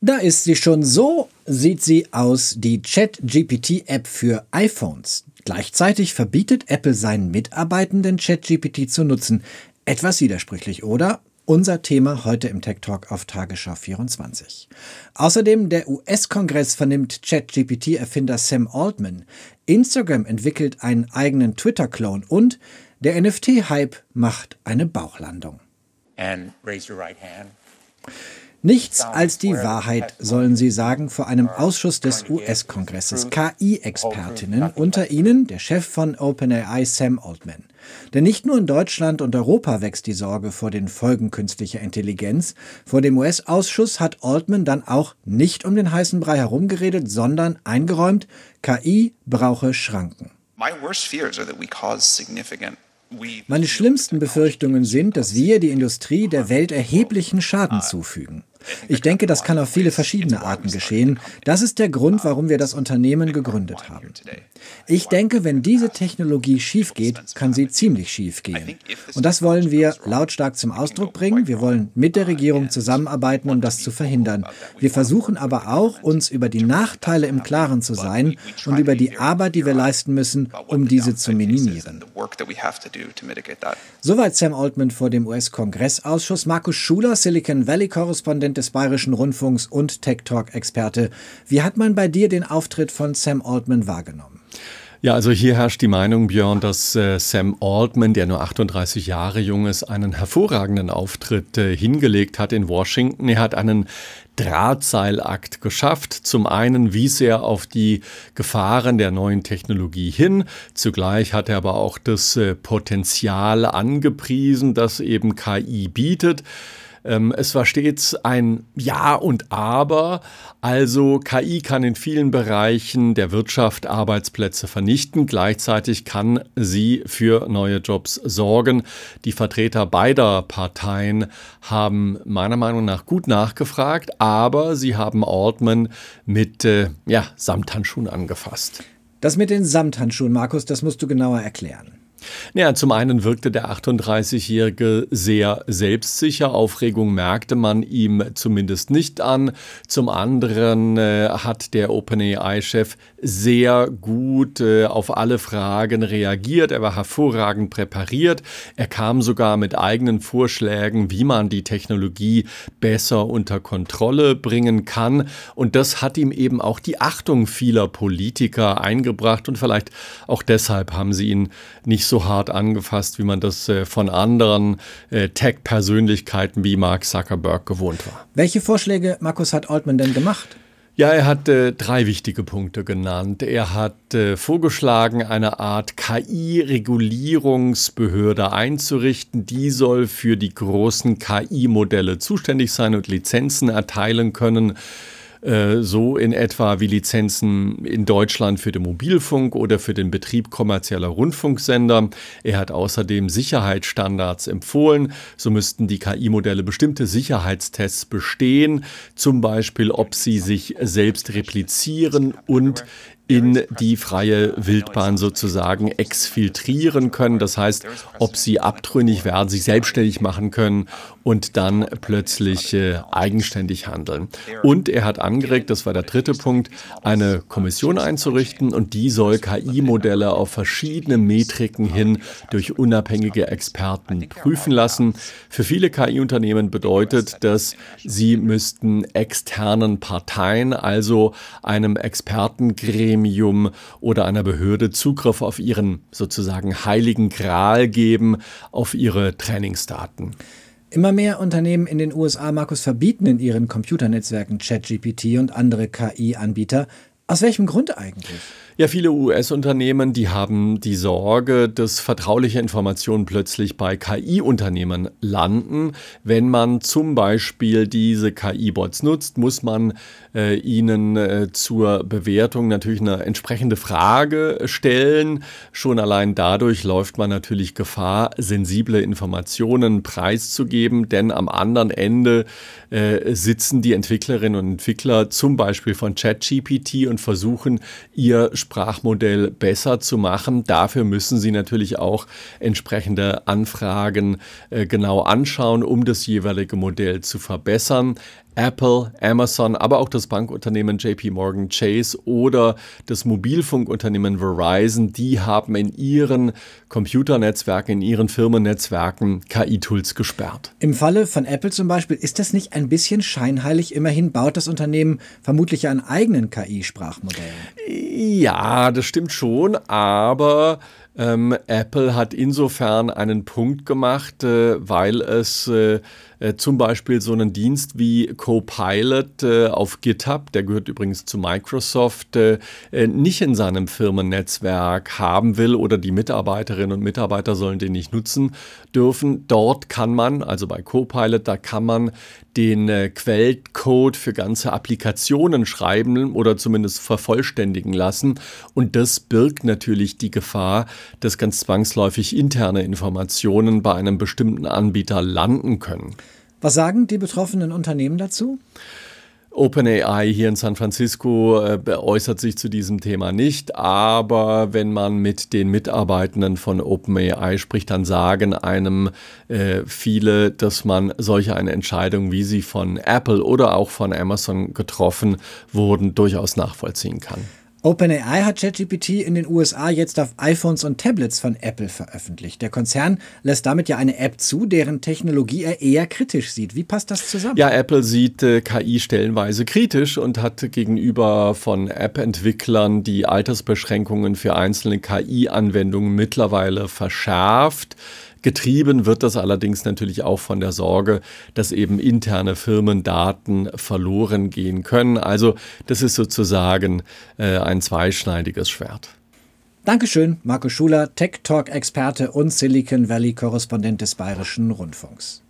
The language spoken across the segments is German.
Da ist sie schon so, sieht sie aus, die ChatGPT-App für iPhones. Gleichzeitig verbietet Apple seinen Mitarbeitenden ChatGPT zu nutzen. Etwas widersprüchlich, oder? Unser Thema heute im Tech Talk auf Tagesschau 24. Außerdem der US-Kongress vernimmt ChatGPT-Erfinder Sam Altman. Instagram entwickelt einen eigenen Twitter-Clone und der NFT-Hype macht eine Bauchlandung. And raise your right hand. Nichts als die Wahrheit, sollen sie sagen vor einem Ausschuss des US-Kongresses. KI-Expertinnen, unter ihnen der Chef von OpenAI Sam Altman. Denn nicht nur in Deutschland und Europa wächst die Sorge vor den Folgen künstlicher Intelligenz. Vor dem US-Ausschuss hat Altman dann auch nicht um den heißen Brei herumgeredet, sondern eingeräumt, KI brauche Schranken. My worst fears are that we cause significant meine schlimmsten Befürchtungen sind, dass wir die Industrie der Welt erheblichen Schaden zufügen. Ich denke, das kann auf viele verschiedene Arten geschehen. Das ist der Grund, warum wir das Unternehmen gegründet haben. Ich denke, wenn diese Technologie schief geht, kann sie ziemlich schief gehen. Und das wollen wir lautstark zum Ausdruck bringen. Wir wollen mit der Regierung zusammenarbeiten, um das zu verhindern. Wir versuchen aber auch, uns über die Nachteile im Klaren zu sein und über die Arbeit, die wir leisten müssen, um diese zu minimieren. Soweit Sam Altman vor dem US-Kongressausschuss. Markus Schuler, Silicon Valley-Korrespondent des Bayerischen Rundfunks und Tech Talk-Experte. Wie hat man bei dir den Auftritt von Sam Altman wahrgenommen? Ja, also hier herrscht die Meinung, Björn, dass äh, Sam Altman, der nur 38 Jahre jung ist, einen hervorragenden Auftritt äh, hingelegt hat in Washington. Er hat einen Drahtseilakt geschafft. Zum einen wies er auf die Gefahren der neuen Technologie hin. Zugleich hat er aber auch das äh, Potenzial angepriesen, das eben KI bietet. Ähm, es war stets ein Ja und Aber. Also KI kann in vielen Bereichen der Wirtschaft Arbeitsplätze vernichten. Gleichzeitig kann sie für neue Jobs sorgen. Die Vertreter beider Parteien haben meiner Meinung nach gut nachgefragt, aber sie haben Altman mit äh, ja, Samthandschuhen angefasst. Das mit den Samthandschuhen, Markus, das musst du genauer erklären. Ja, zum einen wirkte der 38-Jährige sehr selbstsicher. Aufregung merkte man ihm zumindest nicht an. Zum anderen äh, hat der OpenAI-Chef sehr gut äh, auf alle Fragen reagiert. Er war hervorragend präpariert. Er kam sogar mit eigenen Vorschlägen, wie man die Technologie besser unter Kontrolle bringen kann. Und das hat ihm eben auch die Achtung vieler Politiker eingebracht. Und vielleicht auch deshalb haben sie ihn nicht so hart angefasst, wie man das äh, von anderen äh, Tech-Persönlichkeiten wie Mark Zuckerberg gewohnt war. Welche Vorschläge, Markus, hat Altman denn gemacht? Ja, er hat äh, drei wichtige Punkte genannt. Er hat äh, vorgeschlagen, eine Art KI-Regulierungsbehörde einzurichten. Die soll für die großen KI-Modelle zuständig sein und Lizenzen erteilen können. Äh, so in etwa wie Lizenzen in Deutschland für den Mobilfunk oder für den Betrieb kommerzieller Rundfunksender. Er hat außerdem Sicherheitsstandards empfohlen. So müssten die KI-Modelle bestimmte Sicherheitstests bestehen, zum Beispiel ob sie sich selbst replizieren und in die freie Wildbahn sozusagen exfiltrieren können. Das heißt, ob sie abtrünnig werden, sich selbstständig machen können und dann plötzlich äh, eigenständig handeln. Und er hat angeregt, das war der dritte Punkt, eine Kommission einzurichten und die soll KI-Modelle auf verschiedene Metriken hin durch unabhängige Experten prüfen lassen. Für viele KI-Unternehmen bedeutet das, sie müssten externen Parteien, also einem Expertengremium, Gremium oder einer Behörde Zugriff auf ihren sozusagen heiligen Gral geben, auf ihre Trainingsdaten. Immer mehr Unternehmen in den USA, Markus, verbieten in ihren Computernetzwerken ChatGPT und andere KI-Anbieter. Aus welchem Grund eigentlich? Ja, viele US-Unternehmen, die haben die Sorge, dass vertrauliche Informationen plötzlich bei KI-Unternehmen landen. Wenn man zum Beispiel diese KI-Bots nutzt, muss man äh, ihnen äh, zur Bewertung natürlich eine entsprechende Frage stellen. Schon allein dadurch läuft man natürlich Gefahr, sensible Informationen preiszugeben, denn am anderen Ende äh, sitzen die Entwicklerinnen und Entwickler zum Beispiel von ChatGPT und versuchen, ihr Sprachmodell besser zu machen. Dafür müssen Sie natürlich auch entsprechende Anfragen äh, genau anschauen, um das jeweilige Modell zu verbessern. Apple, Amazon, aber auch das Bankunternehmen JP Morgan Chase oder das Mobilfunkunternehmen Verizon, die haben in ihren Computernetzwerken, in ihren Firmennetzwerken KI-Tools gesperrt. Im Falle von Apple zum Beispiel ist das nicht ein bisschen scheinheilig? Immerhin baut das Unternehmen vermutlich einen eigenen KI-Sprachmodell. Ja, das stimmt schon, aber ähm, Apple hat insofern einen Punkt gemacht, äh, weil es äh, äh, zum Beispiel so einen Dienst wie Copilot äh, auf GitHub, der gehört übrigens zu Microsoft, äh, äh, nicht in seinem Firmennetzwerk haben will oder die Mitarbeiterinnen und Mitarbeiter sollen den nicht nutzen dürfen. Dort kann man, also bei Copilot, da kann man den äh, Quellcode für ganze Applikationen schreiben oder zumindest vervollständigen lassen. Und das birgt natürlich die Gefahr, dass ganz zwangsläufig interne Informationen bei einem bestimmten Anbieter landen können. Was sagen die betroffenen Unternehmen dazu? OpenAI hier in San Francisco äh, äußert sich zu diesem Thema nicht, aber wenn man mit den Mitarbeitenden von OpenAI spricht, dann sagen einem äh, viele, dass man solche eine Entscheidung, wie sie von Apple oder auch von Amazon getroffen wurden, durchaus nachvollziehen kann. OpenAI hat ChatGPT in den USA jetzt auf iPhones und Tablets von Apple veröffentlicht. Der Konzern lässt damit ja eine App zu, deren Technologie er eher kritisch sieht. Wie passt das zusammen? Ja, Apple sieht äh, KI stellenweise kritisch und hat gegenüber von App-Entwicklern die Altersbeschränkungen für einzelne KI-Anwendungen mittlerweile verschärft. Getrieben wird das allerdings natürlich auch von der Sorge, dass eben interne Firmendaten verloren gehen können. Also das ist sozusagen äh, ein zweischneidiges Schwert. Dankeschön, Marco Schuler, Tech Talk-Experte und Silicon Valley-Korrespondent des Bayerischen Rundfunks.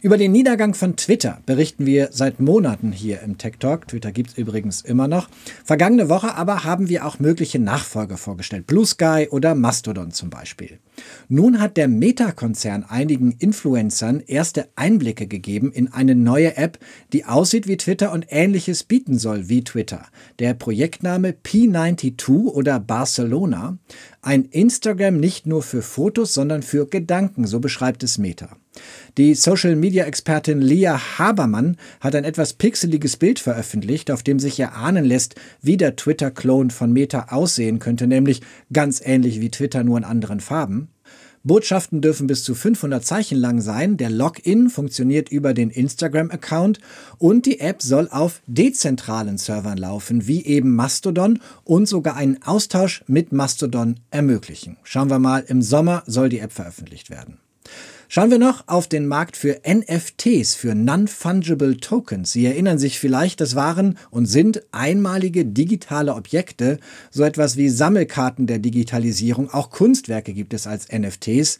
Über den Niedergang von Twitter berichten wir seit Monaten hier im Tech Talk. Twitter gibt es übrigens immer noch. Vergangene Woche aber haben wir auch mögliche Nachfolger vorgestellt. Blue Sky oder Mastodon zum Beispiel. Nun hat der Meta-Konzern einigen Influencern erste Einblicke gegeben in eine neue App, die aussieht wie Twitter und ähnliches bieten soll wie Twitter. Der Projektname P92 oder Barcelona. Ein Instagram nicht nur für Fotos, sondern für Gedanken, so beschreibt es Meta. Die Social-Media-Expertin Lia Habermann hat ein etwas pixeliges Bild veröffentlicht, auf dem sich erahnen lässt, wie der Twitter-Clone von Meta aussehen könnte, nämlich ganz ähnlich wie Twitter, nur in anderen Farben. Botschaften dürfen bis zu 500 Zeichen lang sein. Der Login funktioniert über den Instagram-Account und die App soll auf dezentralen Servern laufen, wie eben Mastodon und sogar einen Austausch mit Mastodon ermöglichen. Schauen wir mal, im Sommer soll die App veröffentlicht werden. Schauen wir noch auf den Markt für NFTs, für Non-Fungible Tokens. Sie erinnern sich vielleicht, das waren und sind einmalige digitale Objekte, so etwas wie Sammelkarten der Digitalisierung. Auch Kunstwerke gibt es als NFTs.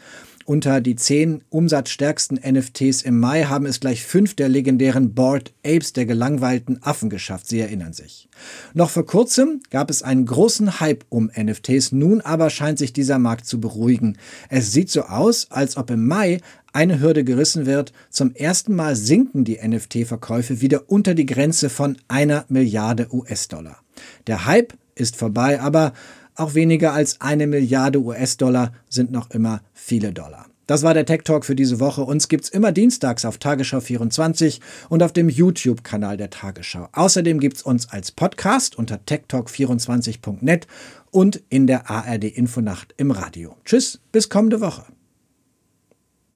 Unter die zehn umsatzstärksten NFTs im Mai haben es gleich fünf der legendären Bored Apes der gelangweilten Affen geschafft. Sie erinnern sich. Noch vor kurzem gab es einen großen Hype um NFTs. Nun aber scheint sich dieser Markt zu beruhigen. Es sieht so aus, als ob im Mai eine Hürde gerissen wird. Zum ersten Mal sinken die NFT-Verkäufe wieder unter die Grenze von einer Milliarde US-Dollar. Der Hype ist vorbei, aber auch weniger als eine Milliarde US-Dollar sind noch immer viele Dollar. Das war der Tech Talk für diese Woche. Uns gibt's immer dienstags auf Tagesschau 24 und auf dem YouTube-Kanal der Tagesschau. Außerdem gibt's uns als Podcast unter techtalk24.net und in der ARD Infonacht im Radio. Tschüss, bis kommende Woche.